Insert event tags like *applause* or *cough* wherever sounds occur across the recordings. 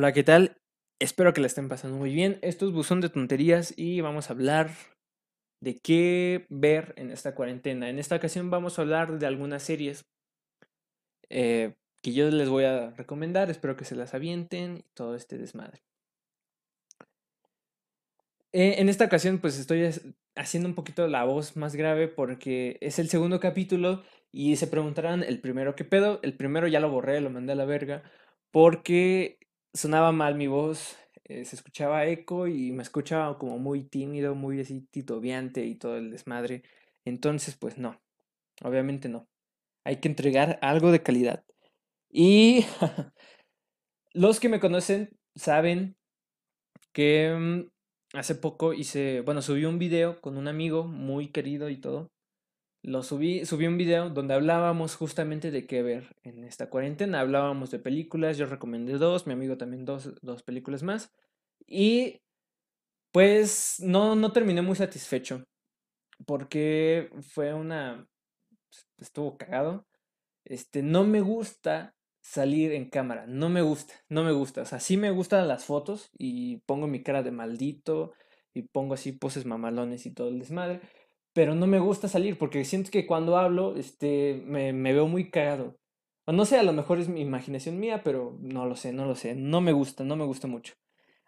Hola, ¿qué tal? Espero que la estén pasando muy bien. Esto es Buzón de Tonterías y vamos a hablar de qué ver en esta cuarentena. En esta ocasión vamos a hablar de algunas series eh, que yo les voy a recomendar. Espero que se las avienten y todo este desmadre. Eh, en esta ocasión pues estoy haciendo un poquito la voz más grave porque es el segundo capítulo y se preguntarán el primero qué pedo. El primero ya lo borré, lo mandé a la verga porque sonaba mal mi voz, eh, se escuchaba eco y me escuchaba como muy tímido, muy así titubeante y todo el desmadre. Entonces, pues no, obviamente no. Hay que entregar algo de calidad. Y *laughs* los que me conocen saben que mm, hace poco hice, bueno, subí un video con un amigo muy querido y todo, lo subí, subí un video donde hablábamos justamente de qué ver en esta cuarentena. Hablábamos de películas, yo recomendé dos, mi amigo también dos, dos películas más. Y pues no, no terminé muy satisfecho porque fue una... estuvo cagado. Este, no me gusta salir en cámara, no me gusta, no me gusta. O sea, sí me gustan las fotos y pongo mi cara de maldito y pongo así poses mamalones y todo el desmadre pero no me gusta salir porque siento que cuando hablo, este, me, me veo muy cagado. No sé, a lo mejor es mi imaginación mía, pero no lo sé, no lo sé. No me gusta, no me gusta mucho.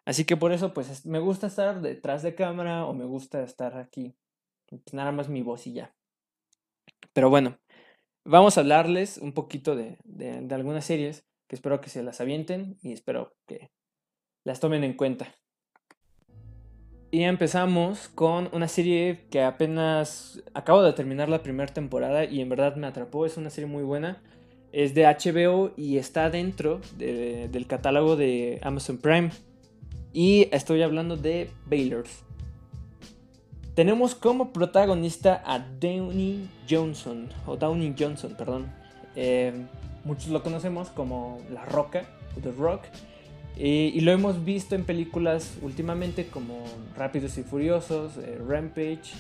Así que por eso, pues, me gusta estar detrás de cámara o me gusta estar aquí. Pues nada más mi voz y ya. Pero bueno, vamos a hablarles un poquito de, de algunas series que espero que se las avienten y espero que las tomen en cuenta. Y empezamos con una serie que apenas acabo de terminar la primera temporada y en verdad me atrapó. Es una serie muy buena. Es de HBO y está dentro del catálogo de Amazon Prime. Y estoy hablando de Baylors. Tenemos como protagonista a Downey Johnson, o Downey Johnson, perdón. Eh, muchos lo conocemos como La Roca, o The Rock. Y, lo hemos visto en películas últimamente como Rápidos y Furiosos, eh, Rampage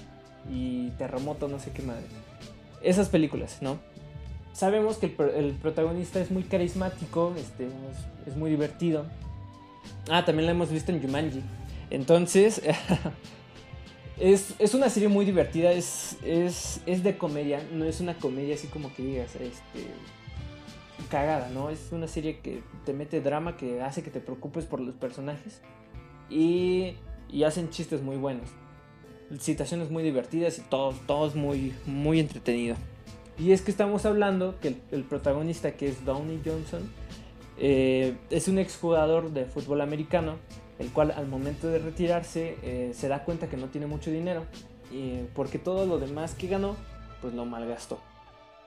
y Terremoto, no sé qué madre. Esas películas, ¿no? Sabemos que el, protagonista es muy carismático, este, es, muy divertido. Ah, también la hemos visto en Jumanji. Entonces, *laughs* es, es, una serie muy divertida, es, es, es de comedia, no es una comedia así como que digas, este cagada, ¿no? Es una serie que te mete drama, que hace que te preocupes por los personajes y, y hacen chistes muy buenos. Situaciones muy divertidas y todo, todo es muy, muy entretenido. Y es que estamos hablando que el, protagonista, que es Downey Johnson, eh, es un exjugador de fútbol americano, el cual al momento de retirarse eh, se da cuenta que no tiene mucho dinero, porque todo lo demás que ganó, pues lo malgastó.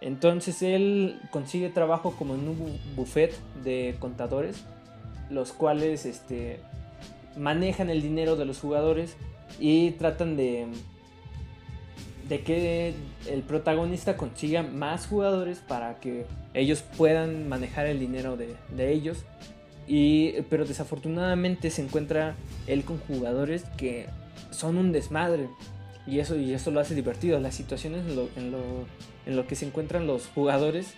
Entonces él consigue trabajo como en un buffet de contadores, los cuales este, manejan el dinero de los jugadores y tratan de, de que el protagonista consiga más jugadores para que ellos puedan manejar el dinero de, de ellos. Y, pero desafortunadamente se encuentra él con jugadores que son un desmadre. Y eso, y eso lo hace divertido. Las situaciones en lo, en lo, que se encuentran los jugadores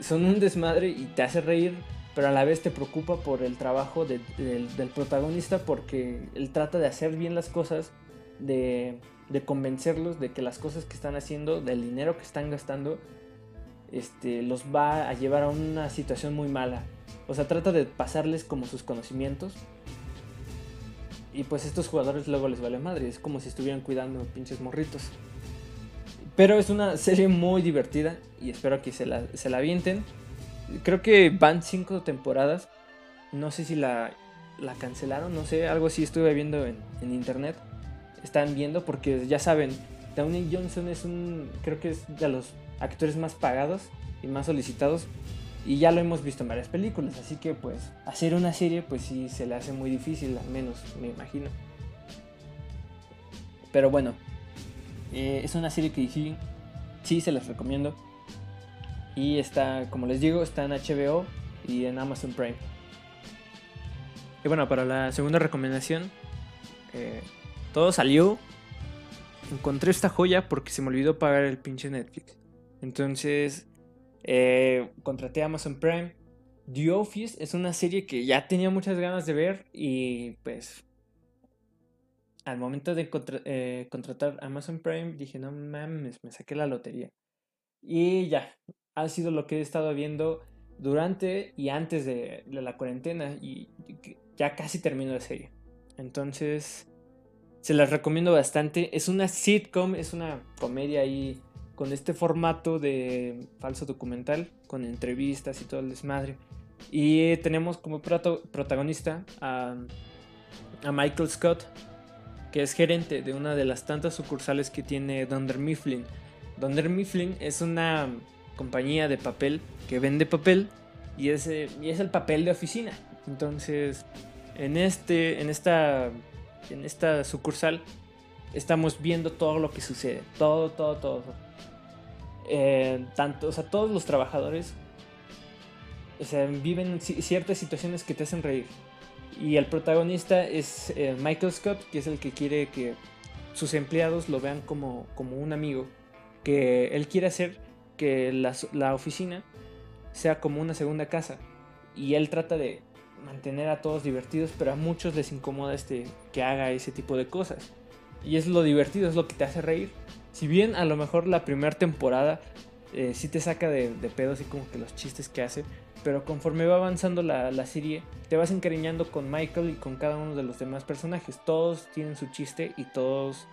son un desmadre y te hace reír, pero a la vez te preocupa por el trabajo del, protagonista porque él trata de hacer bien las cosas, de, de, convencerlos de que las cosas que están haciendo, del dinero que están gastando, este, los va a llevar a una situación muy mala. O sea, trata de pasarles como sus conocimientos y pues estos jugadores luego les vale madre, es como si estuvieran cuidando pinches morritos. Pero es una serie muy divertida y espero que se la, se la avienten. Creo que van cinco temporadas. No sé si la, la cancelaron, no sé, algo así estuve viendo en, en internet. Están viendo porque ya saben, Downey Johnson es un, creo que es de los actores más pagados y más solicitados y ya lo hemos visto en varias películas, así que pues hacer una serie pues sí se le hace muy difícil, al menos me imagino. Pero bueno, eh, es una serie que sí, sí se las recomiendo. Y está, como les digo, está en HBO y en Amazon Prime. Y bueno, para la segunda recomendación, eh, todo salió. Encontré esta joya porque se me olvidó pagar el pinche Netflix. Entonces eh, contraté Amazon Prime. The Office es una serie que ya tenía muchas ganas de ver y pues al momento de eh, contratar Amazon Prime dije, no mames, me saqué la lotería. Y ya, ha sido lo que he estado viendo durante y antes de, la cuarentena y ya casi termino la serie. Entonces, se las recomiendo bastante. Es una sitcom, es una comedia ahí con este formato de falso documental, con entrevistas y todo el desmadre. Y tenemos como protagonista a, a Michael Scott, que es gerente de una de las tantas sucursales que tiene Dunder Mifflin. Dunder Mifflin es una compañía de papel que vende papel y es, y es el papel de oficina. Entonces, en, este, en, esta, en esta sucursal estamos viendo todo lo que sucede. Todo, todo, todo. Eh, tanto, o sea, todos los trabajadores viven ciertas situaciones que te hacen reír. Y el protagonista es eh, Michael Scott, que es el que quiere que sus empleados lo vean como, como un amigo. Que él quiere hacer que la, la oficina sea como una segunda casa. Y él trata de mantener a todos divertidos, pero a muchos les incomoda este, que haga ese tipo de cosas. Y es lo divertido, es lo que te hace reír. Si bien a lo mejor la primera temporada eh, sí te saca de, de pedo, así como que los chistes que hace, pero conforme va avanzando la, la, serie, te vas encariñando con Michael y con cada uno de los demás personajes. Todos tienen su chiste y todos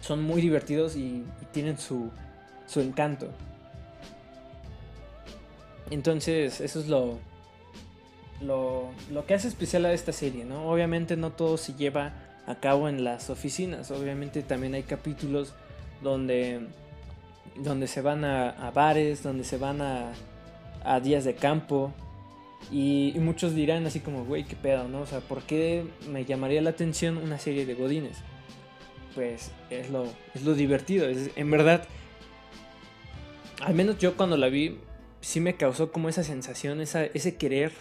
son muy divertidos y, y tienen su, su encanto. Entonces, eso es lo, lo, lo, que hace especial a esta serie, ¿no? Obviamente no todo se lleva a cabo en las oficinas, obviamente también hay capítulos donde, donde se van a, bares, donde se van a, días de campo. Y, muchos dirán así como, güey, qué pedo, ¿no? O sea, ¿por qué me llamaría la atención una serie de godines? Pues es lo, es lo divertido, es, en verdad, al menos yo cuando la vi, sí me causó como esa sensación, esa, ese querer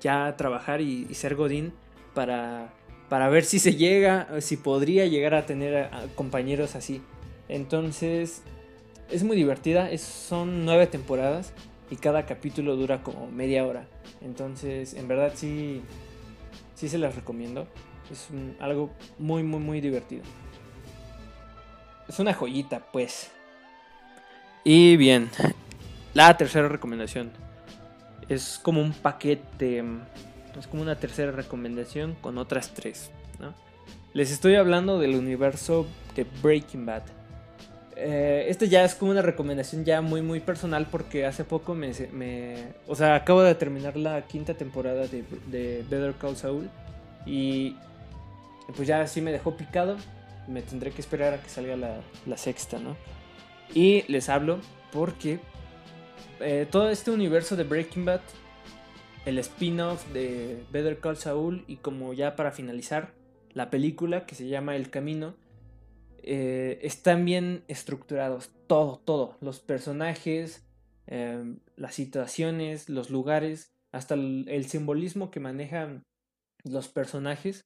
ya trabajar y, ser Godín para, para ver si se llega, si podría llegar a tener compañeros así. Entonces, es muy divertida, son nueve temporadas y cada capítulo dura como media hora. Entonces, en verdad sí, sí se las recomiendo. Es algo muy, muy, muy divertido. Es una joyita, pues. Y bien, la tercera recomendación es como un paquete, es como una tercera recomendación con otras tres. Les estoy hablando del universo de Breaking Bad. Eh, este ya es como una recomendación ya muy muy personal porque hace poco me, o sea, acabo de terminar la quinta temporada de, Better Call Saul y pues ya sí me dejó picado. Me tendré que esperar a que salga la, la sexta, ¿no? Y les hablo porque eh, todo este universo de Breaking Bad, el spin-off de Better Call Saul y como ya para finalizar, la película que se llama El Camino, eh, están bien estructurados. Todo, todo. Los personajes, em, las situaciones, los lugares, hasta el, simbolismo que manejan los personajes,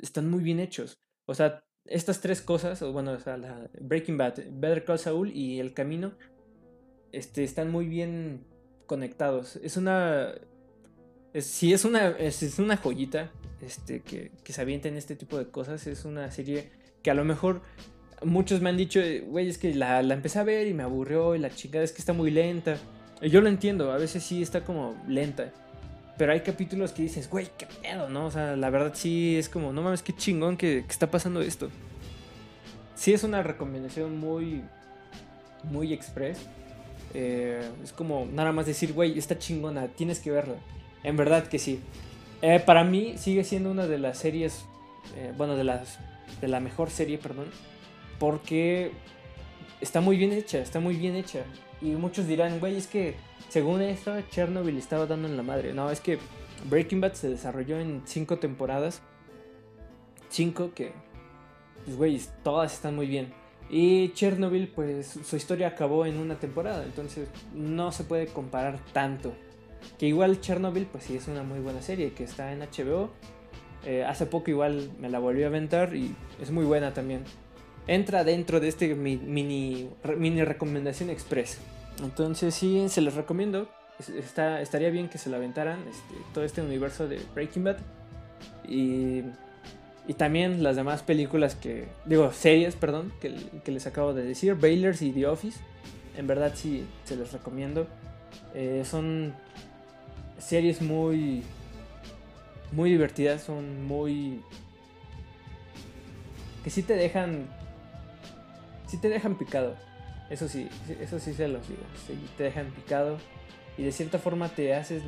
están muy bien hechos. O sea, estas tres cosas, bueno, Breaking Bad, Better Call Saul y El Camino, este, están muy bien conectados. Es una. si es una, es, una joyita este, que, que se avienta en este tipo de cosas. Es una serie que a lo mejor muchos me han dicho, güey, es que la, la, empecé a ver y me aburrió y la chingada es que está muy lenta. Y yo lo entiendo, a veces sí está como lenta. Pero hay capítulos que dices, güey, qué pedo, ¿no? O sea, la verdad sí es como, no mames, qué chingón que, que está pasando esto. Sí es una recomendación muy, muy express. Eh, es como nada más decir, güey, está chingona, tienes que verla. En verdad que sí. Eh, para mí sigue siendo una de las series, eh, bueno, de, las, de la mejor serie, perdón, porque está muy bien hecha, está muy bien hecha. Y muchos dirán, güey, es que según esto, Chernobyl estaba dando en la madre. No, es que Breaking Bad se desarrolló en cinco temporadas. Cinco que, pues, güey, todas están muy bien. Y Chernobyl, pues su historia acabó en una temporada, entonces no se puede comparar tanto. Que igual Chernobyl, pues sí es una muy buena serie que está en HBO. Eh, hace poco igual me la volví a aventar y es muy buena también. Entra dentro de este mini, mini recomendación express. Entonces sí, se les recomiendo. está, estaría bien que se la aventaran este, todo este universo de Breaking Bad. Y, y también las demás películas que, digo, series, perdón, que, que les acabo de decir, Baylors y The Office. En verdad sí, se los recomiendo. Eh, son series muy, muy divertidas, son muy... que sí te dejan... sí te dejan picado. Eso sí, eso sí se los digo. Sí, te dejan picado y de cierta forma te haces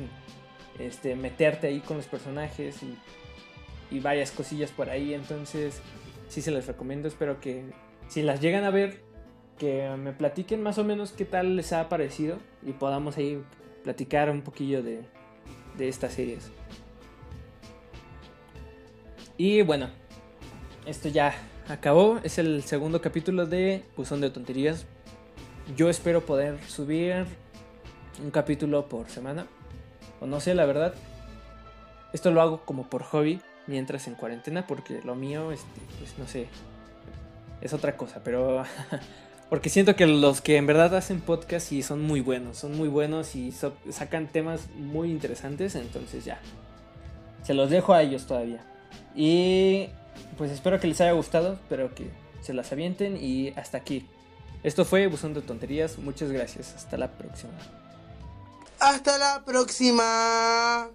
este, meterte ahí con los personajes y, y varias cosillas por ahí. Entonces, sí se les recomiendo. Espero que si las llegan a ver, que me platiquen más o menos qué tal les ha parecido y podamos ahí platicar un poquillo de, de estas series. Y bueno, esto ya acabó. Es el segundo capítulo de Buzón de Tonterías. Yo espero poder subir un capítulo por semana. O no sé, la verdad. Esto lo hago como por hobby mientras en cuarentena porque lo mío, este, pues no sé, es otra cosa, pero *laughs* porque siento que los que en verdad hacen podcast y son muy buenos, son muy buenos y sacan temas muy interesantes, entonces ya. Se los dejo a ellos todavía. Y pues espero que les haya gustado, espero que se las avienten y hasta aquí. Esto fue Buzón de Tonterías, muchas gracias, hasta la próxima. Hasta la próxima.